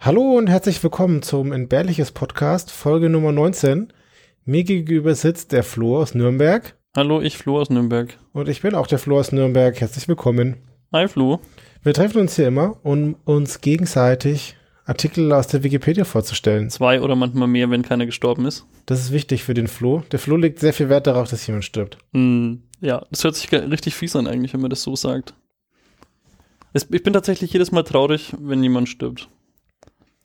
Hallo und herzlich willkommen zum Entbehrliches Podcast, Folge Nummer 19. Mir gegenüber sitzt der Flo aus Nürnberg. Hallo, ich Flo aus Nürnberg. Und ich bin auch der Flo aus Nürnberg. Herzlich willkommen. Hi Flo. Wir treffen uns hier immer, um uns gegenseitig Artikel aus der Wikipedia vorzustellen. Zwei oder manchmal mehr, wenn keiner gestorben ist. Das ist wichtig für den Flo. Der Flo legt sehr viel Wert darauf, dass jemand stirbt. Mm, ja, das hört sich richtig fies an eigentlich, wenn man das so sagt. Ich bin tatsächlich jedes Mal traurig, wenn jemand stirbt.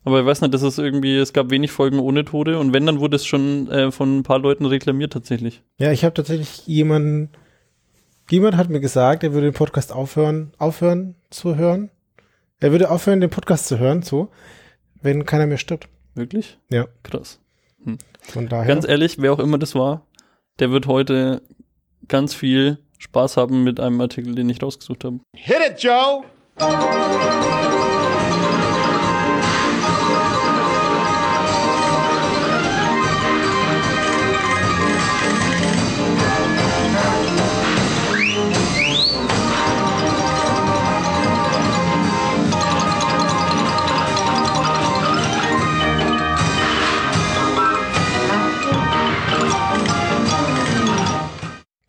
Aber ich weiß nicht, das ist irgendwie, es gab wenig Folgen ohne Tode und wenn, dann wurde es schon äh, von ein paar Leuten reklamiert tatsächlich. Ja, ich habe tatsächlich jemanden, jemand hat mir gesagt, er würde den Podcast aufhören, aufhören zu hören. Er würde aufhören, den Podcast zu hören, so, wenn keiner mehr stirbt. Wirklich? Ja. Krass. Von daher. Ganz ehrlich, wer auch immer das war, der wird heute ganz viel Spaß haben mit einem Artikel, den ich rausgesucht habe. Hit it, Joe!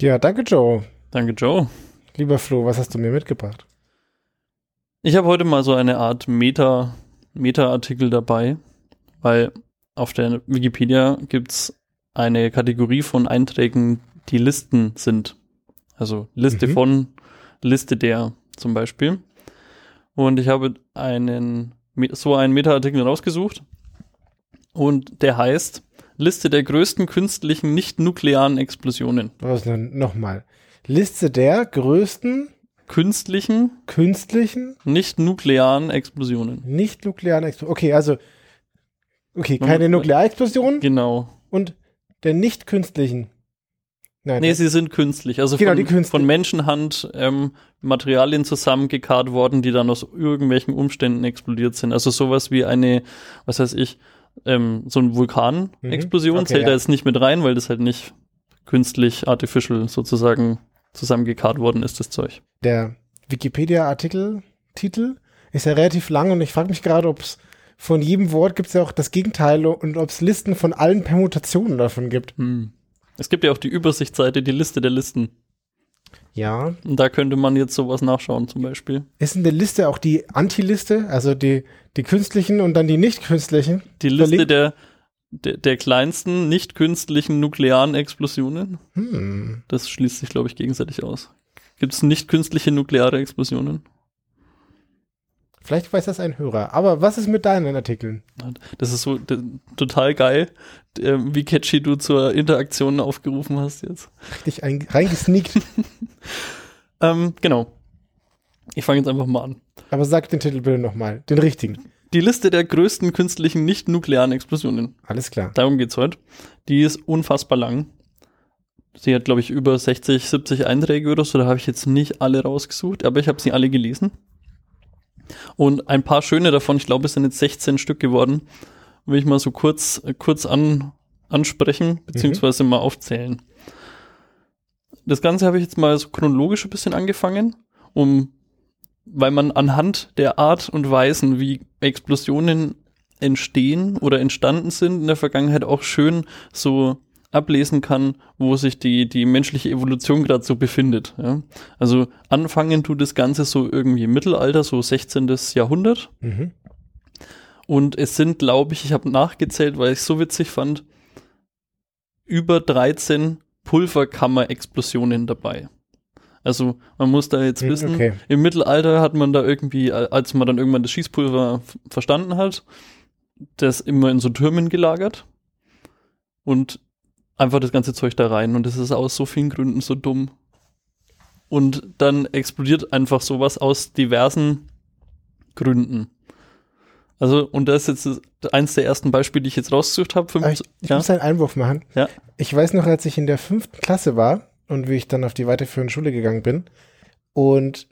Ja, danke Joe. Danke, Joe. Lieber Flo, was hast du mir mitgebracht? Ich habe heute mal so eine Art Meta, Meta-Artikel dabei, weil auf der Wikipedia gibt's eine Kategorie von Einträgen, die Listen sind. Also Liste Mhm. von, Liste der zum Beispiel. Und ich habe einen, so einen Meta-Artikel rausgesucht. Und der heißt Liste der größten künstlichen nicht-nuklearen Explosionen. Was denn nochmal? Liste der größten Künstlichen künstlichen nicht-nuklearen Explosionen. nicht-nuklearen Explosionen. Okay, also okay, keine Nuklearexplosion Genau. und der nicht künstlichen. Nein, Nee, sie sind künstlich. Also Genau, von, von Menschenhand ähm, Materialien zusammengekarrt worden, die dann aus irgendwelchen Umständen explodiert sind. Also sowas wie eine, was weiß ich, ähm, so eine Vulkanexplosion Mhm. Okay, zählt da ja. jetzt nicht mit rein, weil das halt nicht künstlich, artificial sozusagen zusammengekarrt worden ist, das Zeug. der Wikipedia-Artikel-Titel ist ja relativ lang und ich frage mich gerade, ob es von jedem Wort gibt es ja auch das Gegenteil und ob es Listen von allen Permutationen davon gibt. Hm. Es gibt ja auch die Übersichtsseite, die Liste der Listen. Ja. Und da könnte man jetzt sowas nachschauen zum Beispiel. Ist in der Liste auch die Anti-Liste, also die, die künstlichen und dann die nicht künstlichen? Die Liste der, der, der kleinsten nicht künstlichen nuklearen Explosionen. Hm. Das schließt sich, glaube ich, gegenseitig aus. Gibt es nicht künstliche nukleare Explosionen? Vielleicht weiß das ein Hörer. Aber was ist mit deinen Artikeln? Das ist so total geil, äh, wie catchy du zur Interaktion aufgerufen hast jetzt. Richtig ein, reingesneakt. Ähm, genau. Ich fange jetzt einfach mal an. Aber sag den Titel bitte nochmal. Den richtigen. Die Liste der größten künstlichen nicht-nuklearen Explosionen. Alles klar. Darum geht's heute. Die ist unfassbar lang. Sie hat, glaube ich, über 60, 70 Einträge oder so. Da habe ich jetzt nicht alle rausgesucht, aber ich habe sie alle gelesen. Und ein paar schöne davon, ich glaube, es sind jetzt 16 Stück geworden, will ich mal so kurz, kurz an, ansprechen, beziehungsweise mal aufzählen. Das Ganze habe ich jetzt mal so chronologisch ein bisschen angefangen, um, weil man anhand der Art und Weisen, wie Explosionen entstehen oder entstanden sind in der Vergangenheit auch schön so ablesen kann, wo sich die, die menschliche Evolution gerade so befindet. Ja? Also anfangen tut das Ganze so irgendwie im Mittelalter, so 16. Jahrhundert. Mhm. Und es sind, glaube ich, ich habe nachgezählt, weil ich es so witzig fand, über 13 Pulverkammer-Explosionen dabei. Also man muss da jetzt Hm, wissen, okay. im Mittelalter hat man da irgendwie, als man dann irgendwann das Schießpulver verstanden hat, das immer in so Türmen gelagert und einfach das ganze Zeug da rein. Und das ist aus so vielen Gründen so dumm. Und dann explodiert einfach sowas aus diversen Gründen. Also, und das ist jetzt eins der ersten Beispiele, die ich jetzt rausgesucht habe. Ich, ich muss einen Einwurf machen. Ja. Ich weiß noch, als ich in der fünften Klasse war und wie ich dann auf die weiterführende Schule gegangen bin und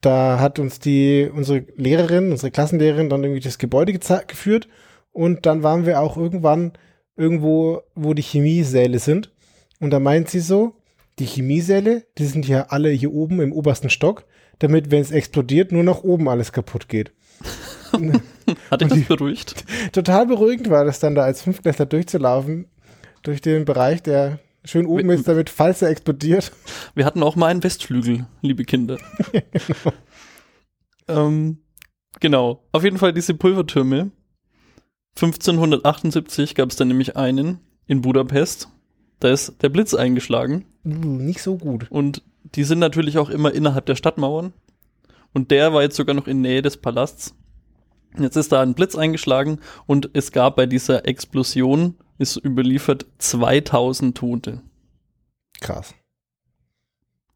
da hat uns die, unsere Lehrerin, unsere Klassenlehrerin dann irgendwie das Gebäude geführt und dann waren wir auch irgendwann irgendwo, wo die Chemiesäle sind und da meint sie so, die Chemiesäle, die sind ja alle hier oben im obersten Stock, damit, wenn es explodiert, nur nach oben alles kaputt geht. Hat dich die- das beruhigt? Total beruhigend war das dann da als Fünftklässler durchzulaufen durch den Bereich, der schön oben Wir- ist, damit falls er explodiert. Wir hatten auch mal einen Westflügel, liebe Kinder. ähm, genau. Auf jeden Fall diese Pulvertürme. 1578 gab es dann nämlich einen in Budapest. Da ist der Blitz eingeschlagen. Uh, nicht so gut. Und die sind natürlich auch immer innerhalb der Stadtmauern. Und der war jetzt sogar noch in Nähe des Palasts. Jetzt ist da ein Blitz eingeschlagen und es gab bei dieser Explosion, ist überliefert, 2000 Tote. Krass.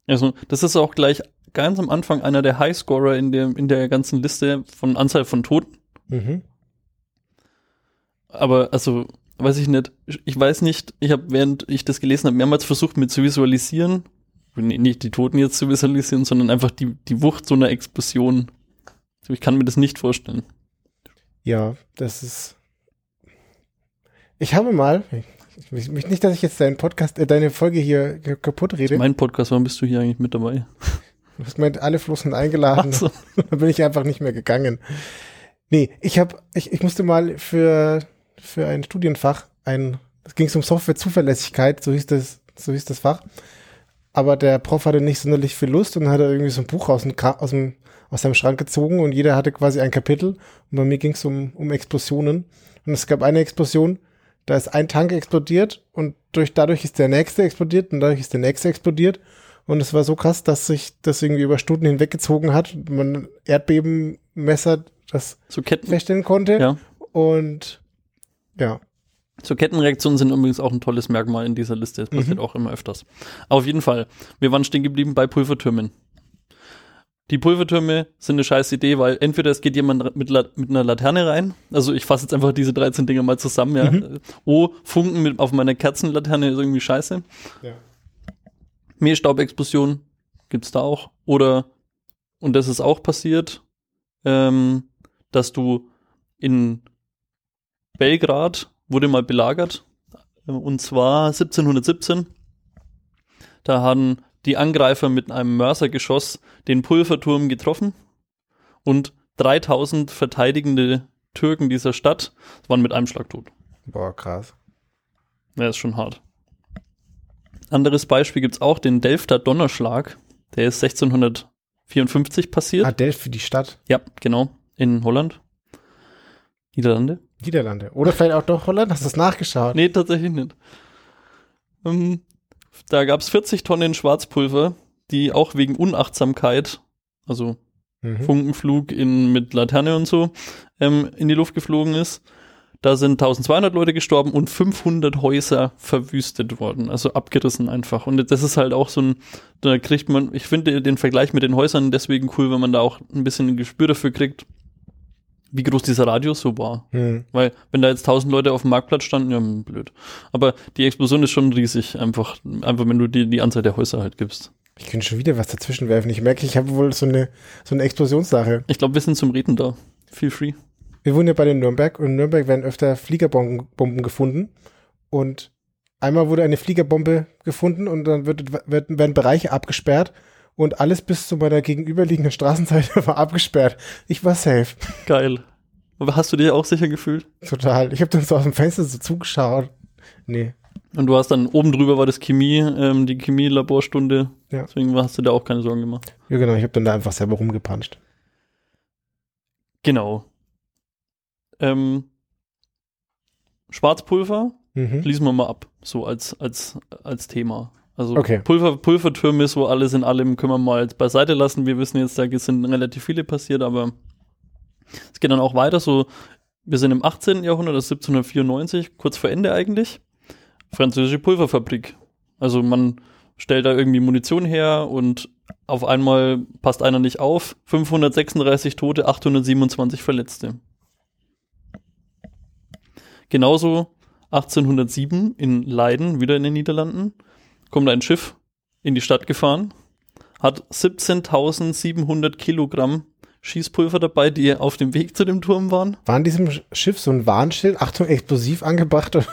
Also, das ist auch gleich ganz am Anfang einer der Highscorer in der, in der ganzen Liste von Anzahl von Toten. Mhm. Aber, also, weiß ich nicht. Ich weiß nicht, ich habe, während ich das gelesen habe, mehrmals versucht, mir zu visualisieren. Nicht die Toten jetzt zu visualisieren, sondern einfach die, die Wucht so einer Explosion. Also Ich kann mir das nicht vorstellen. Ja, das ist. Ich habe mal, ich möchte nicht, dass ich jetzt deinen Podcast, äh, deine Folge hier kaputt rede. Mein Podcast, warum bist du hier eigentlich mit dabei? Du hast meint, alle Flossen eingeladen. So. da bin ich einfach nicht mehr gegangen. Nee, ich habe, ich, ich musste mal für, für ein Studienfach ein, es ging um Softwarezuverlässigkeit, so hieß das, so hieß das Fach. Aber der Prof hatte nicht sonderlich viel Lust und hat irgendwie so ein Buch aus dem, aus dem, aus seinem Schrank gezogen und jeder hatte quasi ein Kapitel. Und bei mir ging es um, um Explosionen. Und es gab eine Explosion, da ist ein Tank explodiert und durch, dadurch ist der nächste explodiert und dadurch ist der nächste explodiert. Und es war so krass, dass sich das irgendwie über Stunden hinweggezogen hat. Man Erdbebenmesser das So Ketten, feststellen konnte. ja. Und ja, So Kettenreaktionen sind übrigens auch ein tolles Merkmal in dieser Liste. Das passiert Mhm. auch immer öfters. Auf jeden Fall. Wir waren stehen geblieben bei Pulvertürmen. Die Pulvertürme sind eine scheiß Idee, weil entweder es geht jemand mit, La mit einer Laterne rein, also ich fasse jetzt einfach diese 13 Dinger mal zusammen, ja. Mhm. Oh, Funken mit, auf meiner Kerzenlaterne ist irgendwie scheiße. Ja. Mehlstaubexplosion gibt's da auch. Oder, und das ist auch passiert, ähm, dass du in Belgrad wurde mal belagert, äh, und zwar 1717. Da haben die Angreifer mit einem Mörsergeschoss den Pulverturm getroffen und 3000 verteidigende Türken dieser Stadt waren mit einem Schlag tot. boah, krass. Ja, ist schon hart. Anderes Beispiel gibt's auch, den Delfter Donnerschlag. Der ist 1654 passiert. Ah, Delft für die Stadt. ja, genau. In Holland. Niederlande? Niederlande. Oder vielleicht auch doch Holland? Hast du das nachgeschaut? Nee, tatsächlich nicht. Ähm, da gab's 40 Tonnen Schwarzpulver, die auch wegen Unachtsamkeit, also Mhm. Funkenflug in, mit Laterne und so, ähm, in die Luft geflogen ist. Da sind 1200 Leute gestorben und 500 Häuser verwüstet worden, also abgerissen einfach. Und das ist halt auch so ein, da kriegt man, ich finde den Vergleich mit den Häusern deswegen cool, wenn man da auch ein bisschen ein Gespür dafür kriegt, wie groß dieser Radius so war. Hm. Weil, wenn da jetzt 1000 Leute auf dem Marktplatz standen, ja, hm, blöd. Aber die Explosion ist schon riesig, einfach, einfach wenn du die, die Anzahl der Häuser halt gibst. Ich könnte schon wieder was dazwischen werfen. Ich merke, ich habe wohl so eine, so eine Explosionssache. Ich glaube, wir sind zum Reden da. Feel free. Wir wohnen ja bei den Nürnberg und in Nürnberg werden öfter Fliegerbomben Bomben gefunden. Und einmal wurde eine Fliegerbombe gefunden und dann wird, wird, werden Bereiche abgesperrt und alles bis zu meiner gegenüberliegenden Straßenseite war abgesperrt. Ich war safe. Geil. Aber hast du dich auch sicher gefühlt? Total. Ich habe dann so aus dem Fenster so zugeschaut. Nee. Und du hast dann oben drüber war das Chemie, ähm, die Chemie-Laborstunde. Ja. Deswegen hast du da auch keine Sorgen gemacht. Ja, genau. Ich habe dann da einfach selber rumgepanscht. Genau. Ähm, Schwarzpulver Mhm. schließen wir mal ab, so als, als, als Thema. Also Okay. Pulver, Pulvertürme, so alles in allem können wir mal beiseite lassen. Wir wissen jetzt, da sind relativ viele passiert, aber es geht dann auch weiter. So, wir sind im 18. Jahrhundert, das ist 1794, kurz vor Ende eigentlich. Französische Pulverfabrik. Also man stellt da irgendwie Munition her und auf einmal passt einer nicht auf. 536 Tote, 827 Verletzte. Genauso 1807 in Leiden, wieder in den Niederlanden, kommt ein Schiff in die Stadt gefahren, hat 17.700 Kilogramm Schießpulver dabei, die auf dem Weg zu dem Turm waren. War in diesem Schiff so ein Warnschild, Achtung, explosiv angebracht?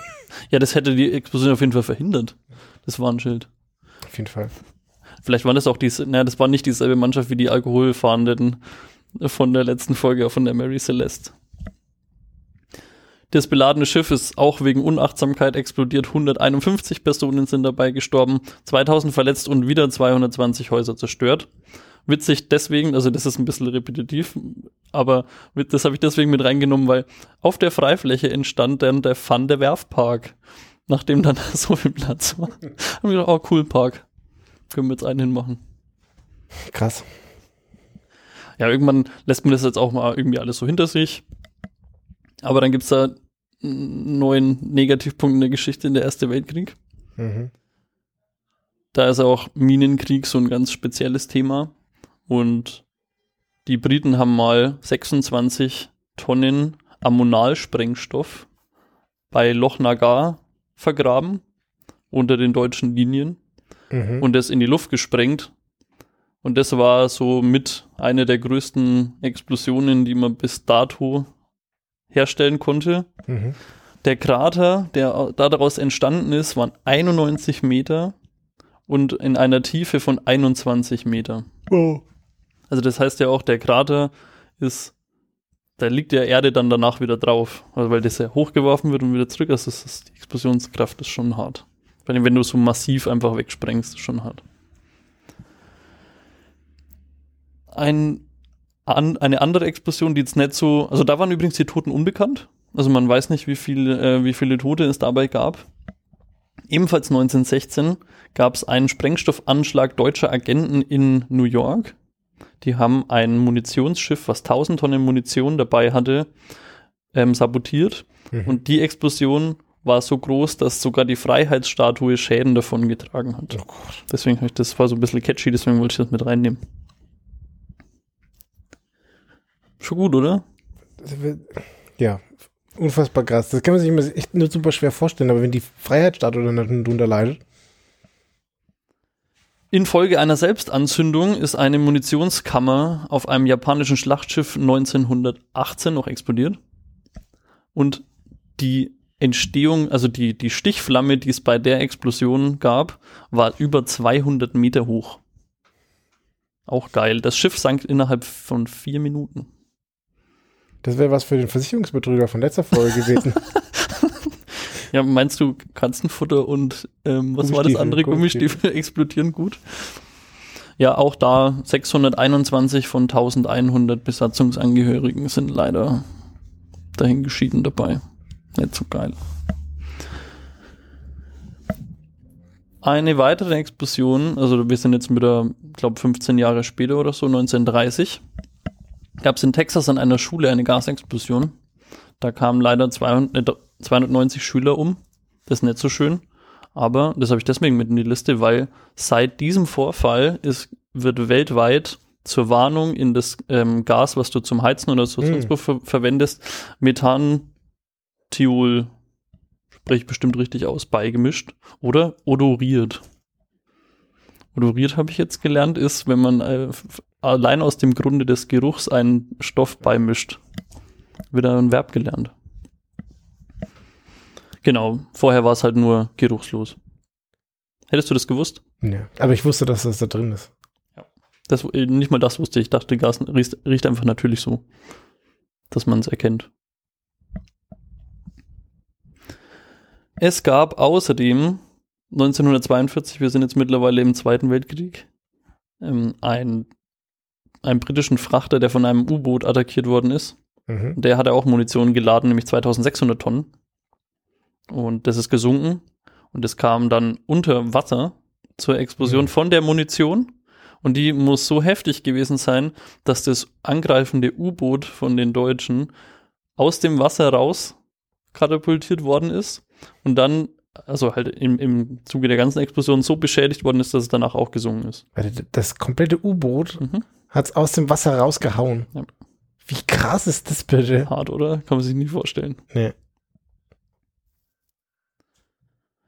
Ja, das hätte die Explosion auf jeden Fall verhindert. Das Warnschild. Auf jeden Fall. Vielleicht war das auch diese, naja, das war nicht dieselbe Mannschaft wie die Alkoholfahrenden von der letzten Folge von der Mary Celeste. Das beladene Schiff ist auch wegen Unachtsamkeit explodiert. 151 Personen sind dabei gestorben, 2000 verletzt und wieder 220 Häuser zerstört. Witzig deswegen, also das ist ein bisschen repetitiv, aber das habe ich deswegen mit reingenommen, weil auf der Freifläche entstand dann der Van der Werfpark, nachdem dann so viel Platz war. haben wir gedacht, oh cool Park, können wir jetzt einen hinmachen. Krass. Ja, irgendwann lässt man das jetzt auch mal irgendwie alles so hinter sich. Aber dann gibt's da einen neuen Negativpunkt in der Geschichte in der Erste Weltkrieg. Mhm. Da ist auch Minenkrieg so ein ganz spezielles Thema. Und die Briten haben mal 26 Tonnen Ammonalsprengstoff bei Loch Nagar vergraben unter den deutschen Linien Mhm. und das in die Luft gesprengt. Und das war so mit eine der größten Explosionen, die man bis dato herstellen konnte. Mhm. Der Krater, der daraus entstanden ist, waren 91 Meter und in einer Tiefe von 21 Meter. Oh. Also das heißt ja auch, der Krater ist, da liegt ja Erde dann danach wieder drauf, also weil das ja hochgeworfen wird und wieder zurück. Also das ist, die Explosionskraft ist schon hart. Vor allem, wenn du so massiv einfach wegsprengst, ist schon hart. Ein, an, eine andere Explosion, die jetzt nicht so, also da waren übrigens die Toten unbekannt. Also man weiß nicht, wie viele, äh, wie viele Tote es dabei gab. Ebenfalls 1916 gab es einen Sprengstoffanschlag deutscher Agenten in New York. Die haben ein Munitionsschiff, was 1000 Tonnen Munition dabei hatte, ähm, sabotiert. Mhm. Und die Explosion war so groß, dass sogar die Freiheitsstatue Schäden davon getragen hat. Oh. Deswegen habe ich das war so ein bisschen catchy, deswegen wollte ich das mit reinnehmen. Schon gut, oder? Ja, unfassbar krass. Das kann man sich immer echt nur super schwer vorstellen, aber wenn die Freiheitsstatue dann darunter leidet. Infolge einer Selbstanzündung ist eine Munitionskammer auf einem japanischen Schlachtschiff 1918 noch explodiert. Und die Entstehung, also die, die Stichflamme, die es bei der Explosion gab, war über 200 Meter hoch. Auch geil. Das Schiff sank innerhalb von vier Minuten. Das wäre was für den Versicherungsbetrüger von letzter Folge gewesen. Ja, meinst du Katzenfutter und ähm, was war das andere? Gummistiefel explodieren gut? Ja, auch da 621 von 1100 Besatzungsangehörigen sind leider dahin geschieden dabei. Nicht so geil. Eine weitere Explosion, also wir sind jetzt wieder, glaube 15 Jahre später oder so, 1930, gab es in Texas an einer Schule eine Gasexplosion. Da kamen leider 200, äh, 290 Schüler um. Das ist nicht so schön. Aber das habe ich deswegen mit in die Liste, weil seit diesem Vorfall ist, wird weltweit zur Warnung in das ähm, Gas, was du zum Heizen oder so Hm. sonst ver verwendest, Methantiol, spreche ich bestimmt richtig aus, beigemischt oder odoriert. Odoriert habe ich jetzt gelernt, ist, wenn man äh, allein aus dem Grunde des Geruchs einen Stoff beimischt. Wieder ein Verb gelernt. Genau, vorher war es halt nur geruchslos. Hättest du das gewusst? ja. Aber ich wusste, dass das da drin ist. Das, äh, nicht mal das wusste ich. Ich dachte, Gas riecht, riecht einfach natürlich so, dass man es erkennt. Es gab außerdem 1942, wir sind jetzt mittlerweile im Zweiten Weltkrieg, ähm, ein, einen britischen Frachter, der von einem U-Boot attackiert worden ist. Mhm. Der hatte auch Munition geladen, nämlich 2600 Tonnen. Und das ist gesunken. Und es kam dann unter Wasser zur Explosion Mhm. von der Munition. Und die muss so heftig gewesen sein, dass das angreifende U-Boot von den Deutschen aus dem Wasser raus katapultiert worden ist und dann, also halt im, im Zuge der ganzen Explosion so beschädigt worden ist, dass es danach auch gesunken ist. Das komplette U-Boot Mhm. hat es aus dem Wasser rausgehauen. Ja. Wie krass ist das bitte? Hart, oder? Kann man sich nicht vorstellen. Nee.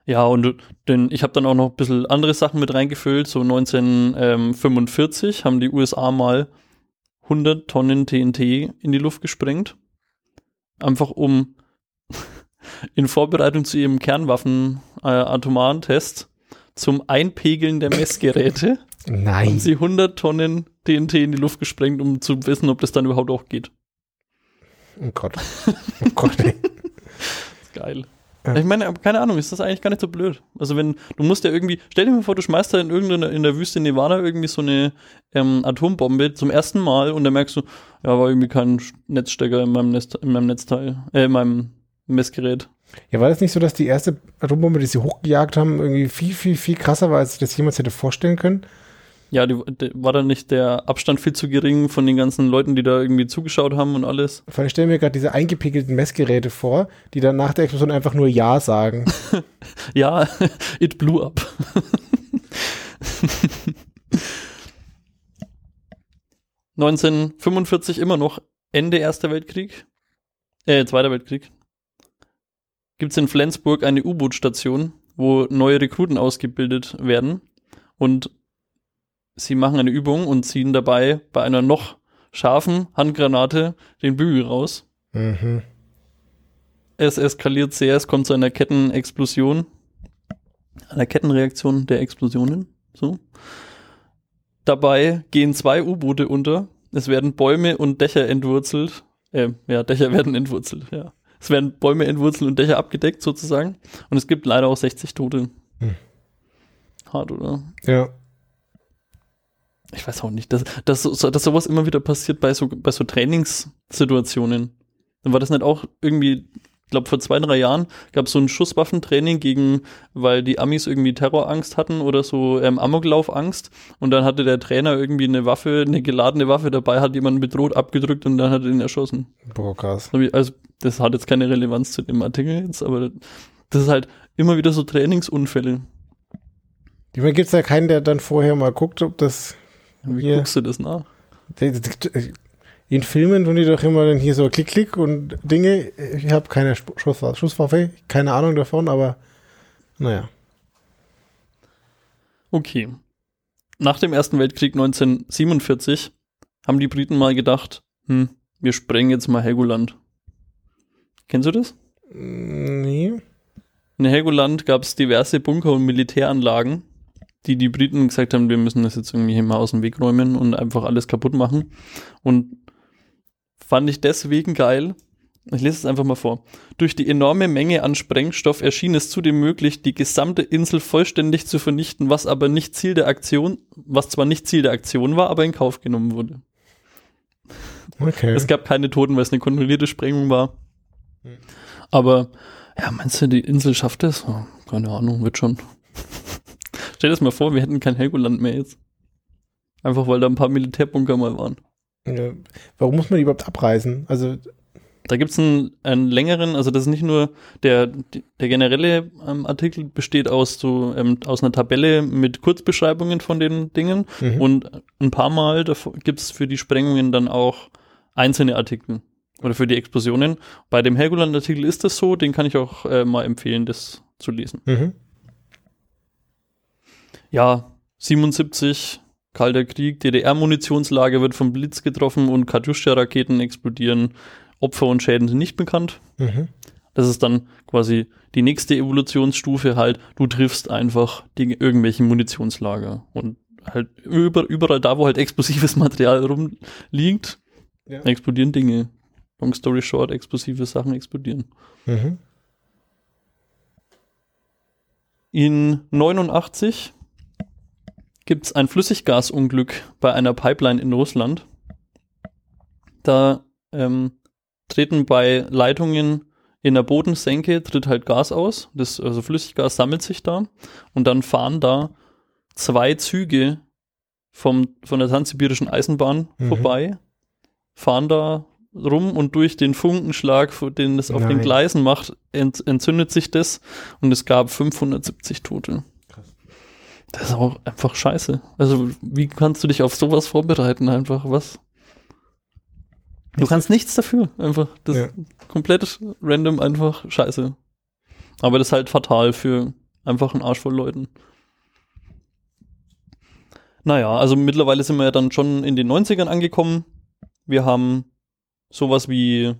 Ja, und denn ich habe dann auch noch ein bisschen andere Sachen mit reingefüllt. So 1945 haben die USA mal 100 Tonnen TNT in die Luft gesprengt. Einfach um in Vorbereitung zu ihrem Kernwaffen-atomaren Test zum Einpegeln der Messgeräte haben Nein. sie 100 Tonnen TNT in die Luft gesprengt, um zu wissen, ob das dann überhaupt auch geht. Oh Gott. Oh Gott, ey. Geil. Ja. Ich meine, keine Ahnung, ist das eigentlich gar nicht so blöd. Also wenn, du musst ja irgendwie, stell dir mal vor, du schmeißt da in irgendeiner, in der Wüste Nevada irgendwie so eine ähm, Atombombe zum ersten Mal und dann merkst du, ja, war irgendwie kein Netzstecker in meinem, Netz, in meinem Netzteil, äh, in meinem Messgerät. Ja, war das nicht so, dass die erste Atombombe, die sie hochgejagt haben, irgendwie viel, viel, viel krasser war, als sich das jemals hätte vorstellen können? Ja, die, die, war dann nicht der Abstand viel zu gering von den ganzen Leuten, die da irgendwie zugeschaut haben und alles? Vor allem ich stelle mir gerade diese eingepegelten Messgeräte vor, die dann nach der Explosion einfach nur Ja sagen. Ja, it blew up. ...1945 immer noch Ende Erster Weltkrieg, äh, Zweiter Weltkrieg, gibt es in Flensburg eine U-Boot-Station, wo neue Rekruten ausgebildet werden und sie machen eine Übung und ziehen dabei bei einer noch scharfen Handgranate den Bügel raus. Mhm. Es eskaliert sehr, es kommt zu einer Kettenexplosion, einer Kettenreaktion der Explosionen. So. Dabei gehen zwei U-Boote unter. Es werden Bäume und Dächer entwurzelt. Äh, ja, Dächer werden entwurzelt, ja. Es werden Bäume entwurzelt und Dächer abgedeckt sozusagen. Und es gibt leider auch 60 Tote. Hm. Hart, oder? Ja. Ich weiß auch nicht, dass, dass, dass sowas immer wieder passiert bei so, bei so Trainingssituationen. Dann war das nicht auch irgendwie, ich glaube vor zwei, drei Jahren gab es so ein Schusswaffentraining gegen, weil die Amis irgendwie Terrorangst hatten oder so ähm, Amoklaufangst und dann hatte der Trainer irgendwie eine Waffe, eine geladene Waffe dabei, hat jemanden bedroht, abgedrückt und dann hat er ihn erschossen. Boah, krass. Also das hat jetzt keine Relevanz zu dem Artikel jetzt, aber das ist halt immer wieder so Trainingsunfälle. Ich meine, gibt es da keinen, der dann vorher mal guckt, ob das Wie guckst du das nach? In Filmen tun die doch immer dann hier so Klick, Klick und Dinge. Ich habe keine Schusswaffe, Schusswaffe, keine Ahnung davon, aber naja. Okay. Nach dem Ersten Weltkrieg 1947 haben die Briten mal gedacht, hm, wir sprengen jetzt mal Helgoland. Kennst du das? Nee. In Helgoland gab es diverse Bunker und Militäranlagen, die die Briten gesagt haben, wir müssen das jetzt irgendwie hier mal aus dem Weg räumen und einfach alles kaputt machen. Und fand ich deswegen geil. Ich lese es einfach mal vor. Durch die enorme Menge an Sprengstoff erschien es zudem möglich, die gesamte Insel vollständig zu vernichten, was aber nicht Ziel der Aktion, was zwar nicht Ziel der Aktion war, aber in Kauf genommen wurde. Okay. Es gab keine Toten, weil es eine kontrollierte Sprengung war. Aber, ja, meinst du, die Insel schafft es? Oh, keine Ahnung, wird schon. Stell dir das mal vor, wir hätten kein Helgoland mehr jetzt. Einfach weil da ein paar Militärbunker mal waren. Ja. Warum muss man die überhaupt abreißen? Also, Da gibt es einen, einen längeren, also das ist nicht nur der, der generelle ähm, Artikel besteht aus so ähm, aus einer Tabelle mit Kurzbeschreibungen von den Dingen mhm. und ein paar Mal gibt es für die Sprengungen dann auch einzelne Artikel oder für die Explosionen. Bei dem Helgoland-Artikel ist das so, den kann ich auch äh, mal empfehlen, das zu lesen. Mhm. Ja, 77, Kalter Krieg, DDR-Munitionslager wird vom Blitz getroffen und Katyusha-Raketen explodieren. Opfer und Schäden sind nicht bekannt. Mhm. Das ist dann quasi die nächste Evolutionsstufe halt, du triffst einfach die, irgendwelche Munitionslager und halt über, überall da, wo halt explosives Material rumliegt, Ja. explodieren Dinge. Long story short, explosive Sachen explodieren. Mhm. In 89 gibt es ein Flüssiggasunglück bei einer Pipeline in Russland. Da ähm, treten bei Leitungen in der Bodensenke tritt halt Gas aus. Das, also Flüssiggas sammelt sich da. Und dann fahren da zwei Züge vom, von der Transsibirischen Eisenbahn Mhm. vorbei, fahren da rum und durch den Funkenschlag, den es auf den Nein. Gleisen macht, ent, entzündet sich das und es gab 570 Tote. Das ist auch einfach scheiße. Also, wie kannst du dich auf sowas vorbereiten? Einfach was? Du kannst nichts dafür. Einfach. Das Ja. ist komplett random, einfach scheiße. Aber das ist halt fatal für einfach einen Arsch voll Leuten. Naja, also mittlerweile sind wir ja dann schon in den 90ern angekommen. Wir haben sowas wie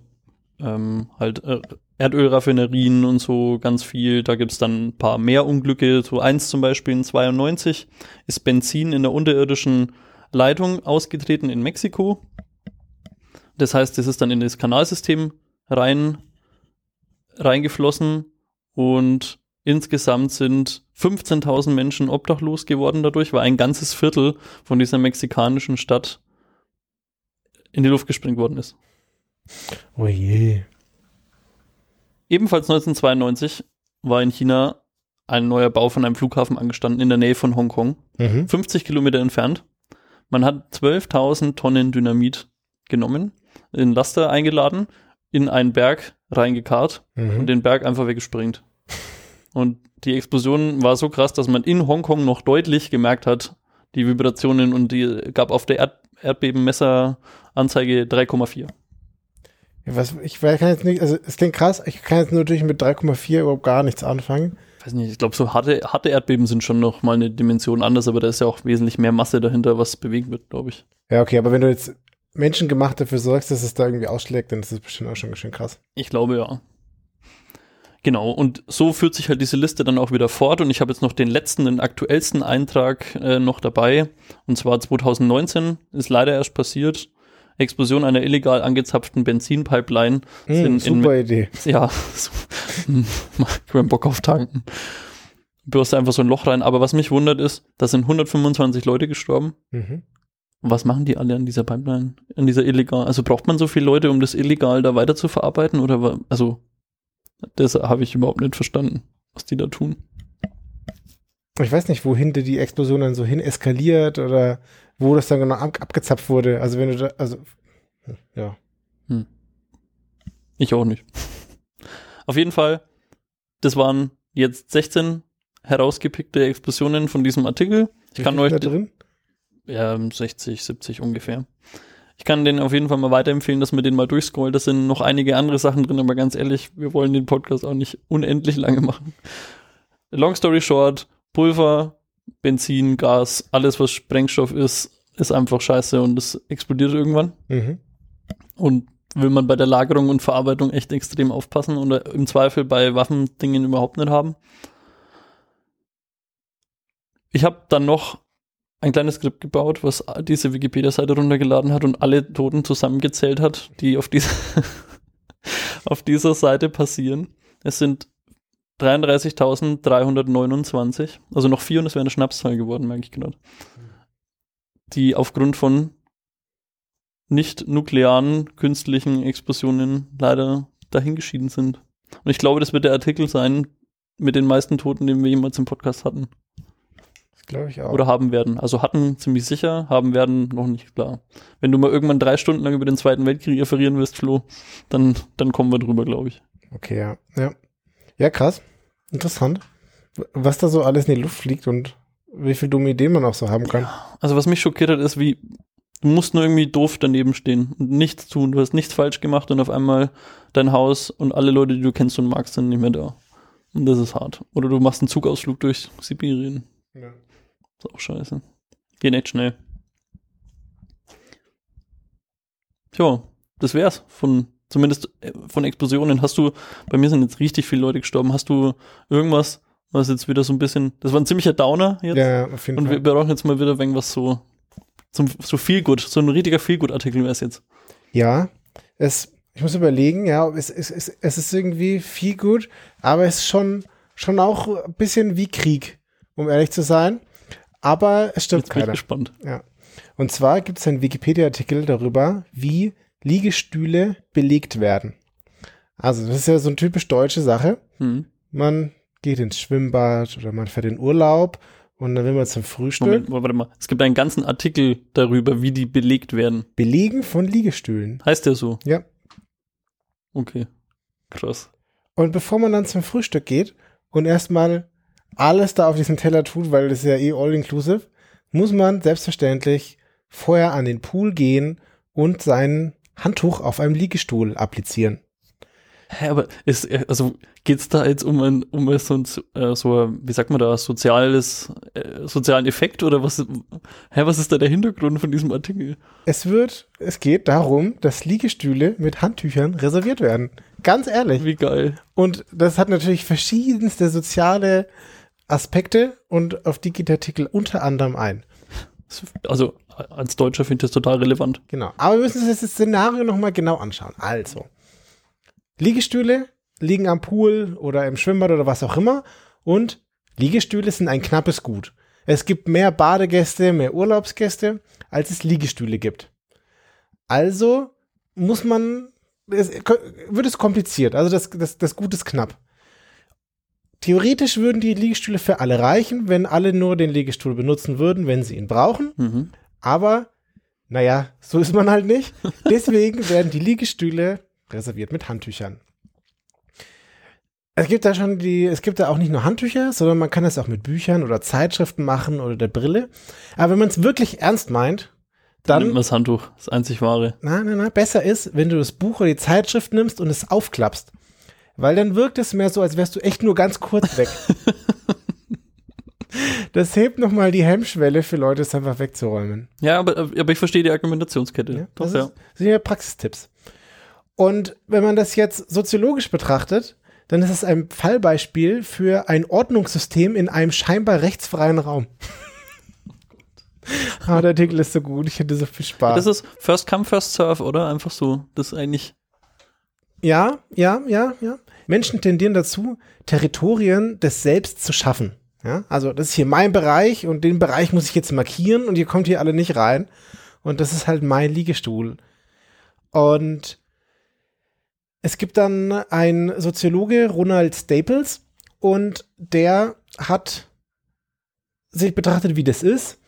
ähm, halt äh, Erdölraffinerien und so ganz viel. Da gibt's dann ein paar mehr Unglücke. So eins zum Beispiel in 92 ist Benzin in der unterirdischen Leitung ausgetreten in Mexiko. Das heißt, das ist dann in das Kanalsystem rein, reingeflossen und insgesamt sind 15.000 Menschen obdachlos geworden dadurch, weil ein ganzes Viertel von dieser mexikanischen Stadt in die Luft gesprengt worden ist. Oh je. Ebenfalls 1992 war in China ein neuer Bau von einem Flughafen angestanden in der Nähe von Hongkong, Mhm. 50 Kilometer entfernt. Man hat 12.000 Tonnen Dynamit genommen, in Laster eingeladen, in einen Berg reingekarrt und Mhm. den Berg einfach weggesprengt. Und die Explosion war so krass, dass man in Hongkong noch deutlich gemerkt hat, die Vibrationen und die gab auf der Erd Erdbebenmesseranzeige 3,4. Was, ich weiß- kann jetzt nicht, also es klingt krass, ich kann jetzt natürlich mit 3,4 überhaupt gar nichts anfangen. weiß nicht, ich glaube, so harte, harte Erdbeben sind schon noch mal eine Dimension anders, aber da ist ja auch wesentlich mehr Masse dahinter, was bewegt wird, glaube ich. Ja, okay, aber wenn du jetzt menschengemacht dafür sorgst, dass es da irgendwie ausschlägt, dann ist das bestimmt auch schon schön krass. Ich glaube ja. Genau, und so führt sich halt diese Liste dann auch wieder fort und ich habe jetzt noch den letzten, den aktuellsten Eintrag äh, noch dabei und zwar 2019 ist leider erst passiert. Explosion einer illegal angezapften Benzinpipeline. Hm, Sind in- super Idee. Ja, so, ich hab Bock auf tanken. Bürste einfach so ein Loch rein. Aber was mich wundert ist, da sind 125 Leute gestorben. Mhm. Was machen die alle an dieser Pipeline? An dieser illegal? Also braucht man so viele Leute, um das illegal da weiter zu verarbeiten? Oder also, das habe ich überhaupt nicht verstanden, was die da tun. Ich weiß nicht, wohin die Explosion dann so hin eskaliert oder wo das dann genau ab, abgezapft wurde. Also wenn du da, also ja. Ich auch nicht. Auf jeden Fall, das waren jetzt 16 herausgepickte Explosionen von diesem Artikel. Ich Wie kann euch da drin? ja, 60, 70 ungefähr. Ich kann den auf jeden Fall mal weiterempfehlen, dass man den mal durchscrollt. Da sind noch einige andere Sachen drin, aber ganz ehrlich, wir wollen den Podcast auch nicht unendlich lange machen. Long story short, Pulver, Benzin, Gas, alles was Sprengstoff ist, ist einfach scheiße und es explodiert irgendwann. Mhm. Und will man bei der Lagerung und Verarbeitung echt extrem aufpassen oder im Zweifel bei Waffendingen überhaupt nicht haben. Ich habe dann noch ein kleines Skript gebaut, was diese Wikipedia-Seite runtergeladen hat und alle Toten zusammengezählt hat, die auf, dieser auf dieser Seite passieren. Es sind 33.329, also noch vier und es wäre eine Schnapszahl geworden, merke ich gerade. Die aufgrund von nicht nuklearen künstlichen Explosionen leider dahingeschieden sind. Und ich glaube, das wird der Artikel sein mit den meisten Toten, den wir jemals im Podcast hatten Das glaube ich auch. oder haben werden. Also hatten ziemlich sicher, haben werden noch nicht klar. Wenn du mal irgendwann drei Stunden lang über den Zweiten Weltkrieg referieren wirst, Flo, dann, dann kommen wir drüber, glaube ich. Okay, ja. Ja. Ja, krass. Interessant. Was da so alles in die Luft fliegt und wie viel dumme Ideen man auch so haben kann. Also was mich schockiert hat, ist, wie du musst nur irgendwie doof daneben stehen und nichts tun. Du hast nichts falsch gemacht und auf einmal dein Haus und alle Leute, die du kennst und magst, sind nicht mehr da. Und das ist hart. Oder du machst einen Zugausflug durch Sibirien. Ja. Ist auch scheiße. Geht nicht schnell. Tja, das wär's von, zumindest äh, von Explosionen. Hast du, bei mir sind jetzt richtig viele Leute gestorben. Hast du irgendwas, was jetzt wieder so ein bisschen, das war ein ziemlicher Downer jetzt? Ja, auf jeden Und Fall. wir brauchen jetzt mal wieder irgendwas so, zum, so viel gut, so ein richtiger viel gut Artikel wäre es jetzt. Ja, es, ich muss überlegen, ja, es, es, es, es ist irgendwie viel gut, aber es ist schon, schon auch ein bisschen wie Krieg, um ehrlich zu sein. Aber es stimmt Jetzt bin ich gespannt. Ja. Und zwar gibt es einen Wikipedia-Artikel darüber, wie Liegestühle belegt werden. Also, das ist ja so eine typisch deutsche Sache. Hm. Man geht ins Schwimmbad oder man fährt in Urlaub und dann will man zum Frühstück. Moment, warte mal. Es gibt einen ganzen Artikel darüber, wie die belegt werden. Belegen von Liegestühlen. Heißt der so? Ja. Okay. Krass. Und bevor man dann zum Frühstück geht und erstmal alles da auf diesem Teller tut, weil das ist ja eh all inclusive, muss man selbstverständlich vorher an den Pool gehen und sein Handtuch auf einem Liegestuhl applizieren. Hä, aber ist, äh, also geht's da jetzt um ein, um so ein, äh, so, wie sagt man da, soziales, äh, sozialen Effekt oder was, hä, was ist da der Hintergrund von diesem Artikel? Es wird, es geht darum, dass Liegestühle mit Handtüchern reserviert werden. Ganz ehrlich. Wie geil. Und das hat natürlich verschiedenste soziale Aspekte und auf die geht der Artikel unter anderem ein. Also als Deutscher finde ich das total relevant. Genau. Aber wir müssen uns das Szenario nochmal genau anschauen. Also, Liegestühle liegen am Pool oder im Schwimmbad oder was auch immer und Liegestühle sind ein knappes Gut. Es gibt mehr Badegäste, mehr Urlaubsgäste, als es Liegestühle gibt. Also muss man, es, wird es kompliziert. Also das, das, das Gut ist knapp. Theoretisch würden die Liegestühle für alle reichen, wenn alle nur den Liegestuhl benutzen würden, wenn sie ihn brauchen. Mhm. Aber, naja, so ist man halt nicht. Deswegen werden die Liegestühle reserviert mit Handtüchern. Es gibt da schon die, es gibt da auch nicht nur Handtücher, sondern man kann das auch mit Büchern oder Zeitschriften machen oder der Brille. Aber wenn man es wirklich ernst meint, dann. Nimmt man das Handtuch, das einzig wahre. Nein, nein, nein, besser ist, wenn du das Buch oder die Zeitschrift nimmst und es aufklappst. Weil dann wirkt es mehr so, als wärst du echt nur ganz kurz weg. das hebt nochmal die Hemmschwelle für Leute, es einfach wegzuräumen. Ja, aber, aber ich verstehe die Argumentationskette. Ja, das ja. ist, sind ja Praxistipps. Und wenn man das jetzt soziologisch betrachtet, dann ist es ein Fallbeispiel für ein Ordnungssystem in einem scheinbar rechtsfreien Raum. ah, der Artikel ist so gut, ich hätte so viel Spaß. Das ist First Come, First Serve, oder? Einfach so. Das ist eigentlich. Ja, ja, ja, ja. Menschen tendieren dazu, Territorien des Selbst zu schaffen. Ja, also das ist hier mein Bereich und den Bereich muss ich jetzt markieren und ihr kommt hier alle nicht rein. Und das ist halt mein Liegestuhl. Und es gibt dann einen Soziologe, Ronald Staples, und der hat sich betrachtet, wie das ist.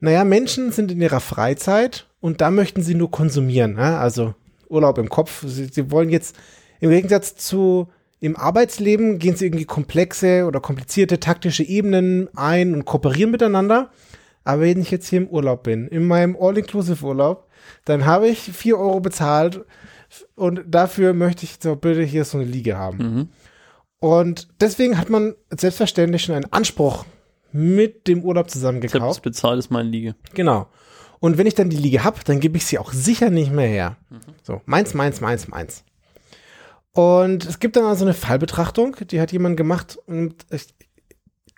Naja, Menschen sind in ihrer Freizeit und da möchten sie nur konsumieren. Ja? Also Urlaub im Kopf. Sie, sie wollen jetzt im Gegensatz zu im Arbeitsleben gehen sie irgendwie komplexe oder komplizierte taktische Ebenen ein und kooperieren miteinander. Aber wenn ich jetzt hier im Urlaub bin, in meinem All-Inclusive-Urlaub, dann habe ich vier Euro bezahlt und dafür möchte ich so bitte hier so eine Liege haben. Mhm. Und deswegen hat man selbstverständlich schon einen Anspruch mit dem Urlaub zusammen Selbst bezahlt ist meine Liege. Genau. Und wenn ich dann die Liege habe, dann gebe ich sie auch sicher nicht mehr her. So, meins, meins, meins, meins. Und es gibt dann also eine Fallbetrachtung, die hat jemand gemacht und ich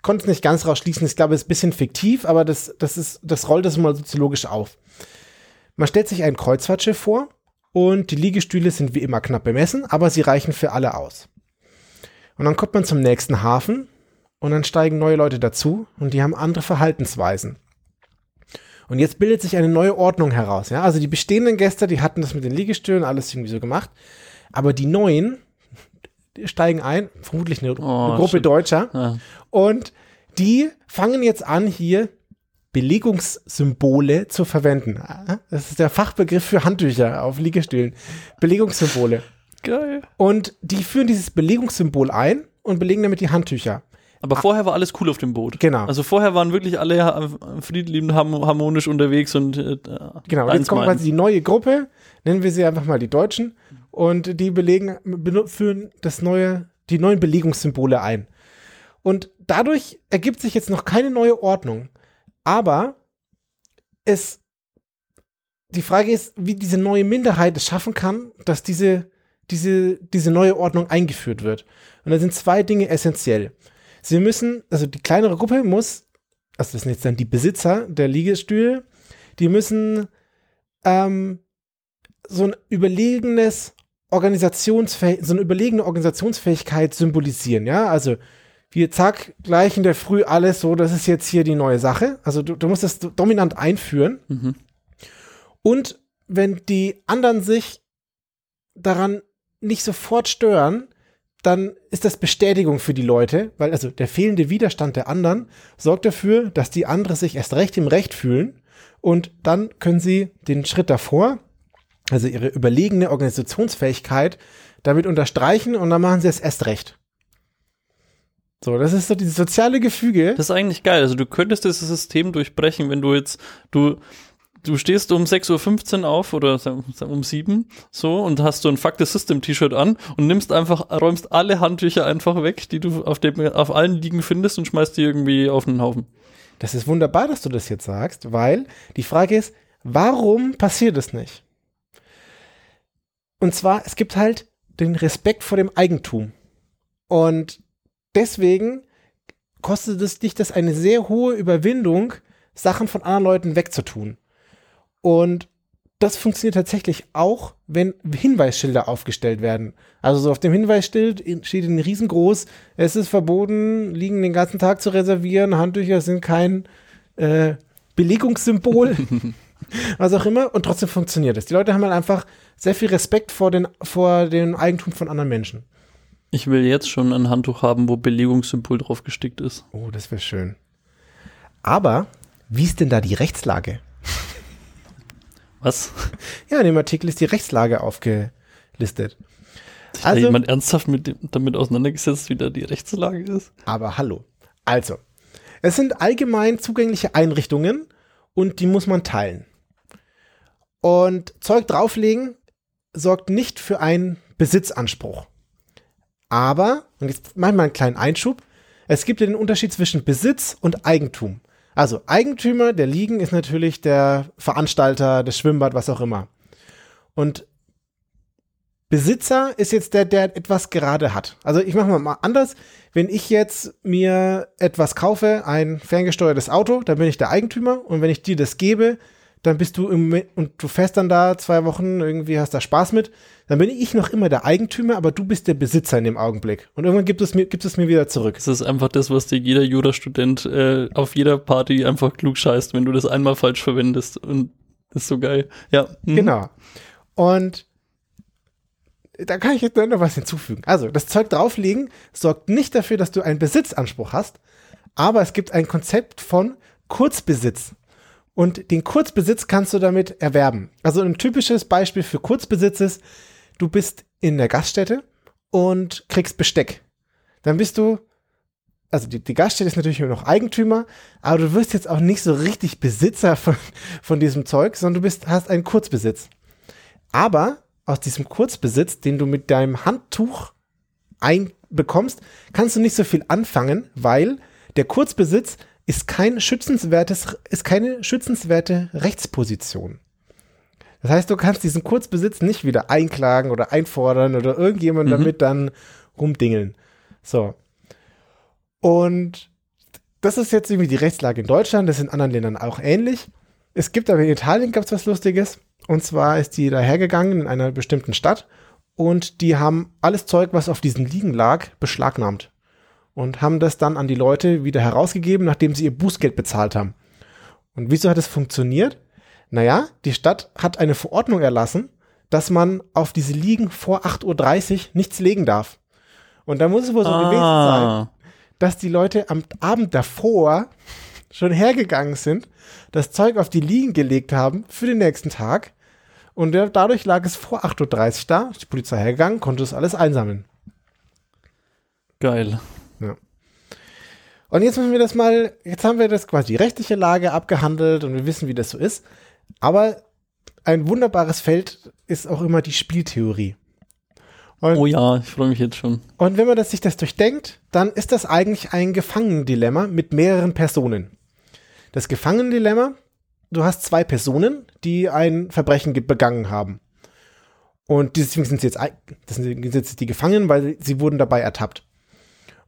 konnte es nicht ganz rausschließen. Ich glaube, es ist ein bisschen fiktiv, aber das, das, ist, das rollt das mal soziologisch auf. Man stellt sich ein Kreuzfahrtschiff vor und die Liegestühle sind wie immer knapp bemessen, aber sie reichen für alle aus. Und dann kommt man zum nächsten Hafen und dann steigen neue Leute dazu und die haben andere Verhaltensweisen. Und jetzt bildet sich eine neue Ordnung heraus. Ja? Also die bestehenden Gäste, die hatten das mit den Liegestühlen alles irgendwie so gemacht. Aber die neuen die steigen ein, vermutlich eine, Oh, eine Gruppe shit. Deutscher. Ja. Und die fangen jetzt an, hier Belegungssymbole zu verwenden. Das ist der Fachbegriff für Handtücher auf Liegestühlen. Belegungssymbole. Geil. Und die führen dieses Belegungssymbol ein und belegen damit die Handtücher. Aber vorher war alles cool auf dem Boot. Genau. Also vorher waren wirklich alle ha- friedliebend, harm- harmonisch unterwegs und äh, Genau, jetzt kommt quasi die neue Gruppe, nennen wir sie einfach mal die Deutschen, und die belegen, führen das neue, die neuen Belegungssymbole ein. Und dadurch ergibt sich jetzt noch keine neue Ordnung. Aber es, die Frage ist, wie diese neue Minderheit es schaffen kann, dass diese, diese, diese neue Ordnung eingeführt wird. Und da sind zwei Dinge essentiell. Sie müssen, also die kleinere Gruppe muss, also das sind jetzt dann die Besitzer der Liegestühle, die müssen ähm, so ein überlegenes Organisationsfähig so eine überlegene Organisationsfähigkeit symbolisieren, ja, also wir zack, gleich in der Früh alles so, das ist jetzt hier die neue Sache. Also du, du musst das dominant einführen. Mhm. Und wenn die anderen sich daran nicht sofort stören, dann ist das Bestätigung für die Leute, weil also der fehlende Widerstand der anderen sorgt dafür, dass die anderen sich erst recht im Recht fühlen und dann können sie den Schritt davor, also ihre überlegene Organisationsfähigkeit, damit unterstreichen und dann machen sie es erst recht. So, das ist so dieses soziale Gefüge. Das ist eigentlich geil. Also du könntest das System durchbrechen, wenn du jetzt, du, du stehst um 6.15 Uhr auf oder um 7 so und hast so ein Fuck the System T-Shirt an und nimmst einfach, räumst alle Handtücher einfach weg, die du auf, dem, auf allen liegen findest und schmeißt die irgendwie auf einen Haufen. Das ist wunderbar, dass du das jetzt sagst, weil die Frage ist, warum passiert es nicht? Und zwar, es gibt halt den Respekt vor dem Eigentum. Und deswegen kostet es dich das eine sehr hohe Überwindung, Sachen von anderen Leuten wegzutun. Und das funktioniert tatsächlich auch, wenn Hinweisschilder aufgestellt werden. Also so auf dem Hinweisschild steht in riesengroß, es ist verboten, liegen den ganzen Tag zu reservieren, Handtücher sind kein äh, Belegungssymbol, was auch immer, und trotzdem funktioniert es. Die Leute haben halt einfach sehr viel Respekt vor, den, vor dem Eigentum von anderen Menschen. Ich will jetzt schon ein Handtuch haben, wo Belegungssymbol drauf gestickt ist. Oh, das wäre schön. Aber wie ist denn da die Rechtslage? Was? Ja, in dem Artikel ist die Rechtslage aufgelistet. Hat also, jemand ernsthaft mit dem, damit auseinandergesetzt, wie da die Rechtslage ist? Aber hallo. Also, es sind allgemein zugängliche Einrichtungen und die muss man teilen. Und Zeug drauflegen sorgt nicht für einen Besitzanspruch. Aber, und jetzt mach ich mal einen kleinen Einschub, es gibt ja den Unterschied zwischen Besitz und Eigentum. Also Eigentümer der Ligen ist natürlich der Veranstalter, das Schwimmbad, was auch immer. Und Besitzer ist jetzt der, der etwas gerade hat. Also ich mache mal anders. Wenn ich jetzt mir etwas kaufe, ein ferngesteuertes Auto, dann bin ich der Eigentümer und wenn ich dir das gebe, dann bist du im, und du fährst dann da zwei Wochen, irgendwie hast da Spaß mit, dann bin ich noch immer der Eigentümer, aber du bist der Besitzer in dem Augenblick. Und irgendwann gibt es mir, gibt es mir wieder zurück. Das ist einfach das, was dir jeder Jurastudent äh, auf jeder Party einfach klug scheißt, wenn du das einmal falsch verwendest. Und das ist so geil. Ja. Mhm. Genau. Und da kann ich jetzt noch was hinzufügen. Also, das Zeug drauflegen sorgt nicht dafür, dass du einen Besitzanspruch hast, aber es gibt ein Konzept von Kurzbesitz. Und den Kurzbesitz kannst du damit erwerben. Also ein typisches Beispiel für Kurzbesitz ist, du bist in der Gaststätte und kriegst Besteck. Dann bist du, also die, die Gaststätte ist natürlich immer noch Eigentümer, aber du wirst jetzt auch nicht so richtig Besitzer von, von diesem Zeug, sondern du bist, hast einen Kurzbesitz. Aber aus diesem Kurzbesitz, den du mit deinem Handtuch einbekommst, kannst du nicht so viel anfangen, weil der Kurzbesitz ist kein schützenswertes, ist keine schützenswerte Rechtsposition. Das heißt, du kannst diesen Kurzbesitz nicht wieder einklagen oder einfordern oder irgendjemand mhm. damit dann rumdingeln. So. Und das ist jetzt irgendwie die Rechtslage in Deutschland, das ist in anderen Ländern auch ähnlich. Es gibt aber in Italien gab es was Lustiges. Und zwar ist die dahergegangen in einer bestimmten Stadt und die haben alles Zeug, was auf diesen Liegen lag, beschlagnahmt und haben das dann an die Leute wieder herausgegeben, nachdem sie ihr Bußgeld bezahlt haben. Und wieso hat es funktioniert? Naja, die Stadt hat eine Verordnung erlassen, dass man auf diese Liegen vor 8.30 Uhr nichts legen darf. Und da muss es wohl so ah. gewesen sein, dass die Leute am Abend davor schon hergegangen sind, das Zeug auf die Liegen gelegt haben für den nächsten Tag. Und dadurch lag es vor 8.30 Uhr da, die Polizei hergegangen, konnte es alles einsammeln. Geil. Und jetzt müssen wir das mal, jetzt haben wir das quasi die rechtliche Lage abgehandelt und wir wissen, wie das so ist. Aber ein wunderbares Feld ist auch immer die Spieltheorie. Und, oh ja, ich freue mich jetzt schon. Und wenn man das, sich das durchdenkt, dann ist das eigentlich ein Gefangendilemma mit mehreren Personen. Das Gefangendilemma, du hast zwei Personen, die ein Verbrechen begangen haben. Und deswegen sind sie jetzt, deswegen sind jetzt die Gefangenen, weil sie wurden dabei ertappt.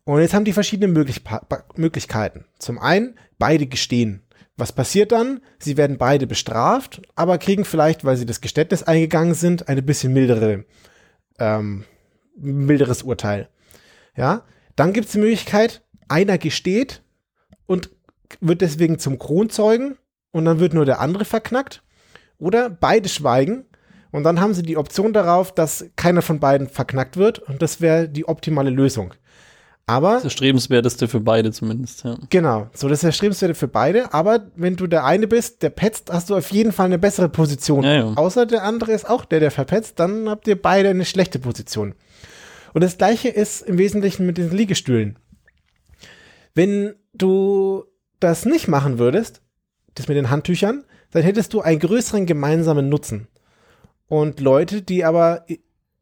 Und jetzt haben die verschiedene Möglich Möglichkeiten. Zum einen, beide gestehen. Was passiert dann? Sie werden beide bestraft, aber kriegen vielleicht, weil sie das Geständnis eingegangen sind, eine bisschen mildere, ähm, milderes Urteil. Ja, dann gibt es die Möglichkeit, einer gesteht und wird deswegen zum Kronzeugen und dann wird nur der andere verknackt. Oder beide schweigen und dann haben sie die Option darauf, dass keiner von beiden verknackt wird und das wäre die optimale Lösung. Aber. Das Erstrebenswerteste für beide zumindest, ja. Genau, so das Erstrebenswerte für beide. Aber wenn du der eine bist, der petzt, hast du auf jeden Fall eine bessere Position. Ja, ja. Außer der andere ist auch der, der verpetzt, dann habt ihr beide eine schlechte Position. Und das gleiche ist im Wesentlichen mit den Liegestühlen. Wenn du das nicht machen würdest, das mit den Handtüchern, dann hättest du einen größeren gemeinsamen Nutzen. Und Leute, die aber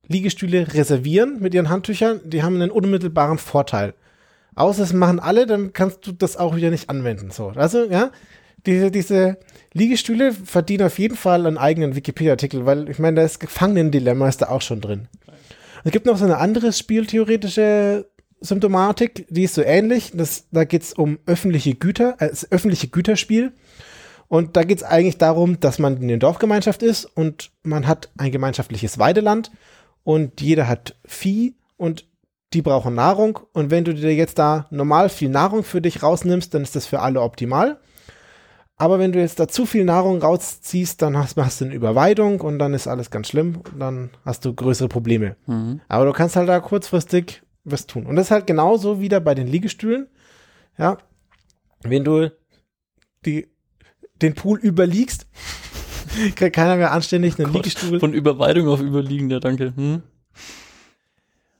Liegestühle reservieren mit ihren Handtüchern, die haben einen unmittelbaren Vorteil. Außer es machen alle, dann kannst du das auch wieder nicht anwenden. So, also ja, diese, diese Liegestühle verdienen auf jeden Fall einen eigenen Wikipedia-Artikel, weil ich meine, das Gefangenen-Dilemma ist da auch schon drin. Es gibt noch so eine andere spieltheoretische Symptomatik, die ist so ähnlich. Das, da geht es um öffentliche Güter, äh, öffentliche Güterspiel. Und da geht es eigentlich darum, dass man in der Dorfgemeinschaft ist und man hat ein gemeinschaftliches Weideland und jeder hat Vieh und die brauchen Nahrung. Und wenn du dir jetzt da normal viel Nahrung für dich rausnimmst, dann ist das für alle optimal. Aber wenn du jetzt da zu viel Nahrung rausziehst, dann hast, hast du eine Überweidung und dann ist alles ganz schlimm und dann hast du größere Probleme. Mhm. Aber du kannst halt da kurzfristig was tun. Und das ist halt genauso wieder bei den Liegestühlen. Ja, wenn du die, den Pool überliegst, kriegt keiner mehr anständig einen Gott, Liegestuhl. Von Überweidung auf Überliegen, ja, danke. Hm?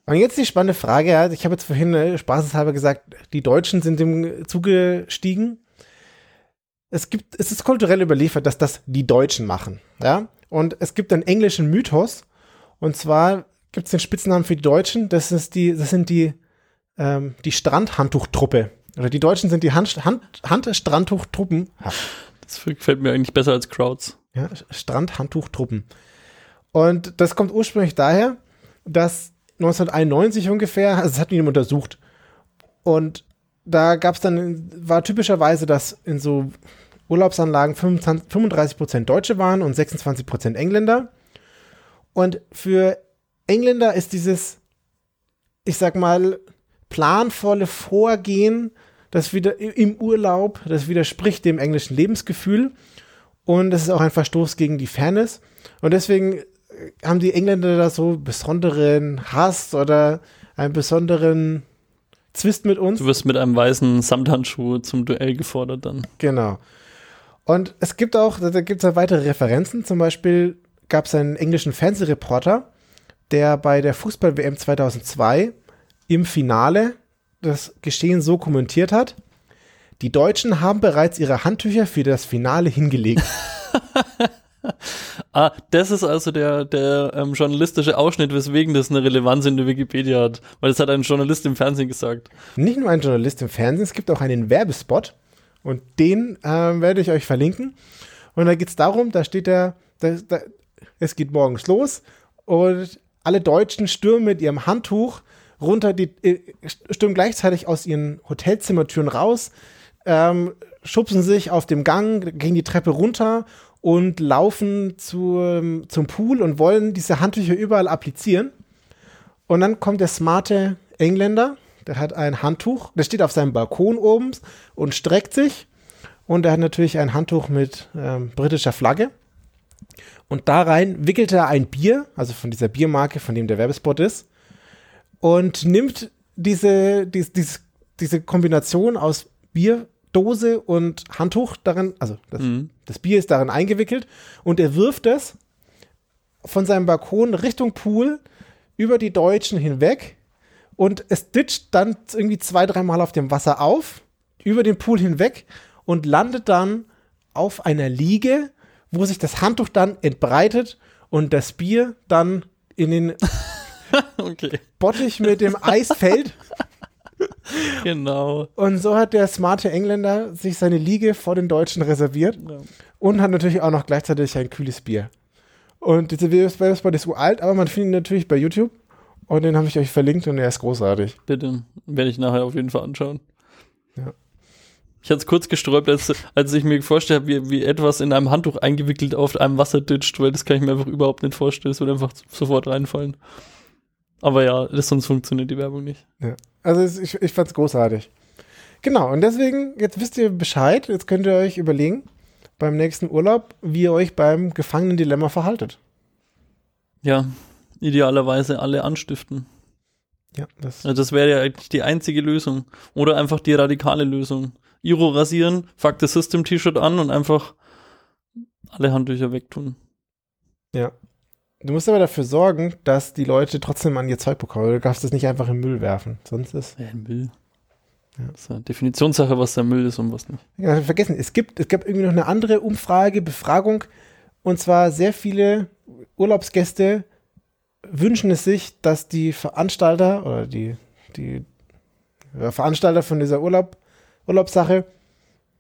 Und jetzt die spannende Frage, ja, ich habe jetzt vorhin äh, spaßeshalber gesagt, die Deutschen sind dem zugestiegen es gibt, es ist kulturell überliefert, dass das die Deutschen machen, ja. Und es gibt einen englischen Mythos, und zwar gibt es den Spitznamen für die Deutschen, das ist die, das sind die, ähm, die Strandhandtuchtruppe. Oder die Deutschen sind die Hand, Hand, Handstrandtuchtruppen. Das gefällt mir eigentlich besser als Crowds. Ja, Strandhandtuchtruppen. Und das kommt ursprünglich daher, dass 1991 ungefähr, also es hat jemand untersucht. Und da gab es dann, war typischerweise, dass in so Urlaubsanlagen 25, 35% Deutsche waren und 26% Engländer. Und für Engländer ist dieses, ich sag mal, planvolle Vorgehen, das wieder im Urlaub, das widerspricht dem englischen Lebensgefühl. Und das ist auch ein Verstoß gegen die Fairness. Und deswegen haben die Engländer da so besonderen Hass oder einen besonderen Zwist mit uns. Du wirst mit einem weißen Samthandschuh zum Duell gefordert dann. Genau. Und es gibt auch, da gibt es weitere Referenzen. Zum Beispiel gab es einen englischen Fernsehreporter, der bei der Fußball-WM 2002 im Finale das Geschehen so kommentiert hat. Die Deutschen haben bereits ihre Handtücher für das Finale hingelegt. ah, das ist also der, der ähm, journalistische Ausschnitt, weswegen das eine Relevanz in der Wikipedia hat. Weil das hat ein Journalist im Fernsehen gesagt. Nicht nur ein Journalist im Fernsehen, es gibt auch einen Werbespot und den äh, werde ich euch verlinken. Und da geht es darum, da steht der, da, da, es geht morgens los und alle Deutschen stürmen mit ihrem Handtuch runter, die äh, stürmen gleichzeitig aus ihren Hotelzimmertüren raus, ähm, schubsen sich auf dem Gang, gehen die Treppe runter und laufen zu, zum Pool und wollen diese Handtücher überall applizieren. Und dann kommt der smarte Engländer, der hat ein Handtuch, der steht auf seinem Balkon oben und streckt sich. Und er hat natürlich ein Handtuch mit ähm, britischer Flagge. Und da rein wickelt er ein Bier, also von dieser Biermarke, von dem der Werbespot ist, und nimmt diese, diese, diese, diese Kombination aus Bier, Dose und Handtuch darin, also das, mhm. das Bier ist darin eingewickelt und er wirft es von seinem Balkon Richtung Pool über die Deutschen hinweg und es ditcht dann irgendwie zwei, dreimal auf dem Wasser auf, über den Pool hinweg und landet dann auf einer Liege, wo sich das Handtuch dann entbreitet und das Bier dann in den okay. Bottich mit dem Eis fällt genau. Und so hat der smarte Engländer sich seine Liege vor den Deutschen reserviert ja. und hat natürlich auch noch gleichzeitig ein kühles Bier. Und dieser Werbespot ist uralt, aber man findet ihn natürlich bei YouTube. Und den habe ich euch verlinkt und er ist großartig. Bitte, werde ich nachher auf jeden Fall anschauen. Ja. Ich hatte es kurz gesträubt, als, als ich mir vorstelle, wie, wie etwas in einem Handtuch eingewickelt auf einem Wasser ditcht, weil das kann ich mir einfach überhaupt nicht vorstellen. Es würde einfach sofort reinfallen. Aber ja, das, sonst funktioniert die Werbung nicht. Ja. Also ich, ich fand es großartig. Genau, und deswegen, jetzt wisst ihr Bescheid, jetzt könnt ihr euch überlegen, beim nächsten Urlaub, wie ihr euch beim Gefangenen-Dilemma verhaltet. Ja, idealerweise alle anstiften. Ja, das, also das wäre ja eigentlich die einzige Lösung. Oder einfach die radikale Lösung. Iro rasieren, fuck the System T-Shirt an und einfach alle Handtücher wegtun. Ja, Du musst aber dafür sorgen, dass die Leute trotzdem an ihr Zeug bekommen. Du darfst es nicht einfach in Müll werfen. Sonst ist. Ja, Müll. Ja. Das ist eine Definitionssache, was der Müll ist und was nicht. Ja, vergessen, es gibt, es gab irgendwie noch eine andere Umfrage, Befragung. Und zwar sehr viele Urlaubsgäste wünschen es sich, dass die Veranstalter oder die, die Veranstalter von dieser Urlaub, Urlaubssache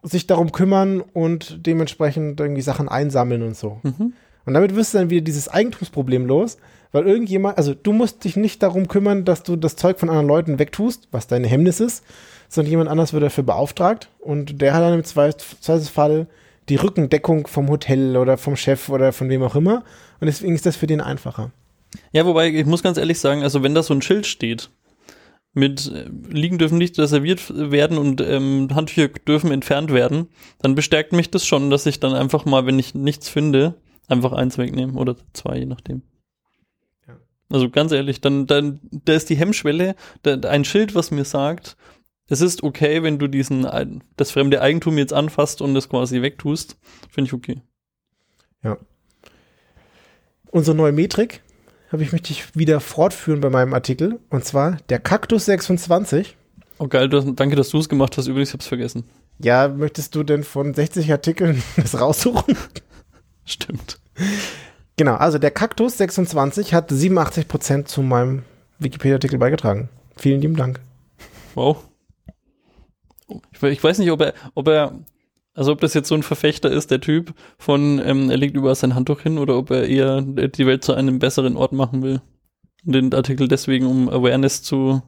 sich darum kümmern und dementsprechend irgendwie Sachen einsammeln und so. Mhm. Und damit wirst du dann wieder dieses Eigentumsproblem los, Weil irgendjemand, also du musst dich nicht darum kümmern, dass du das Zeug von anderen Leuten wegtust, was deine Hemmnis ist, sondern jemand anders wird dafür beauftragt und der hat dann im Zweifelsfall die Rückendeckung vom Hotel oder vom Chef oder von wem auch immer und deswegen ist das für den einfacher. Ja, wobei, ich muss ganz ehrlich sagen, also wenn da so ein Schild steht, mit äh, Liegen dürfen nicht reserviert werden und ähm, Handtücher dürfen entfernt werden, dann bestärkt mich das schon, dass ich dann einfach mal, wenn ich nichts finde, einfach eins wegnehme oder zwei, je nachdem. Ja. Also ganz ehrlich, dann, dann, da ist die Hemmschwelle, da, ein Schild, was mir sagt, es ist okay, wenn du diesen, das fremde Eigentum jetzt anfasst und es quasi wegtust, finde ich okay. Ja. Unsere neue Metrik habe ich möchte ich wieder fortführen bei meinem Artikel. Und zwar der Kaktus 26. Oh geil, du, danke, dass du es gemacht hast. Übrigens, ich habe es vergessen. Ja, möchtest du denn von 60 Artikeln das raussuchen? Stimmt. Genau, also der Kaktus 26 hat 87% zu meinem Wikipedia-Artikel beigetragen. Vielen lieben Dank. Wow. Ich, ich weiß nicht, ob er, ob er also ob das jetzt so ein Verfechter ist, der Typ von, ähm, er legt überall sein Handtuch hin oder ob er eher die Welt zu einem besseren Ort machen will. Den Artikel deswegen, um Awareness zu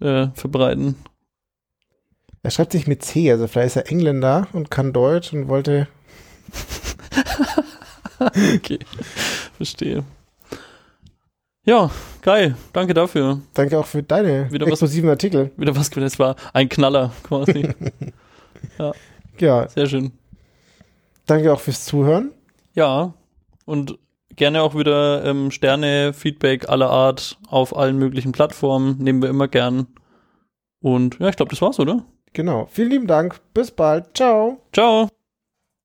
äh, verbreiten. Er schreibt sich mit C, also vielleicht ist er Engländer und kann Deutsch und wollte. okay, verstehe. Ja, geil. Danke dafür. Danke auch für deine wieder explosiven was, Artikel. Wieder was, es war ein Knaller quasi. ja. Ja. Sehr schön. Danke auch fürs Zuhören. Ja. Und gerne auch wieder ähm, Sterne, Feedback aller Art auf allen möglichen Plattformen. Nehmen wir immer gern. Und ja, ich glaube, das war's, oder? Genau. Vielen lieben Dank. Bis bald. Ciao. Ciao.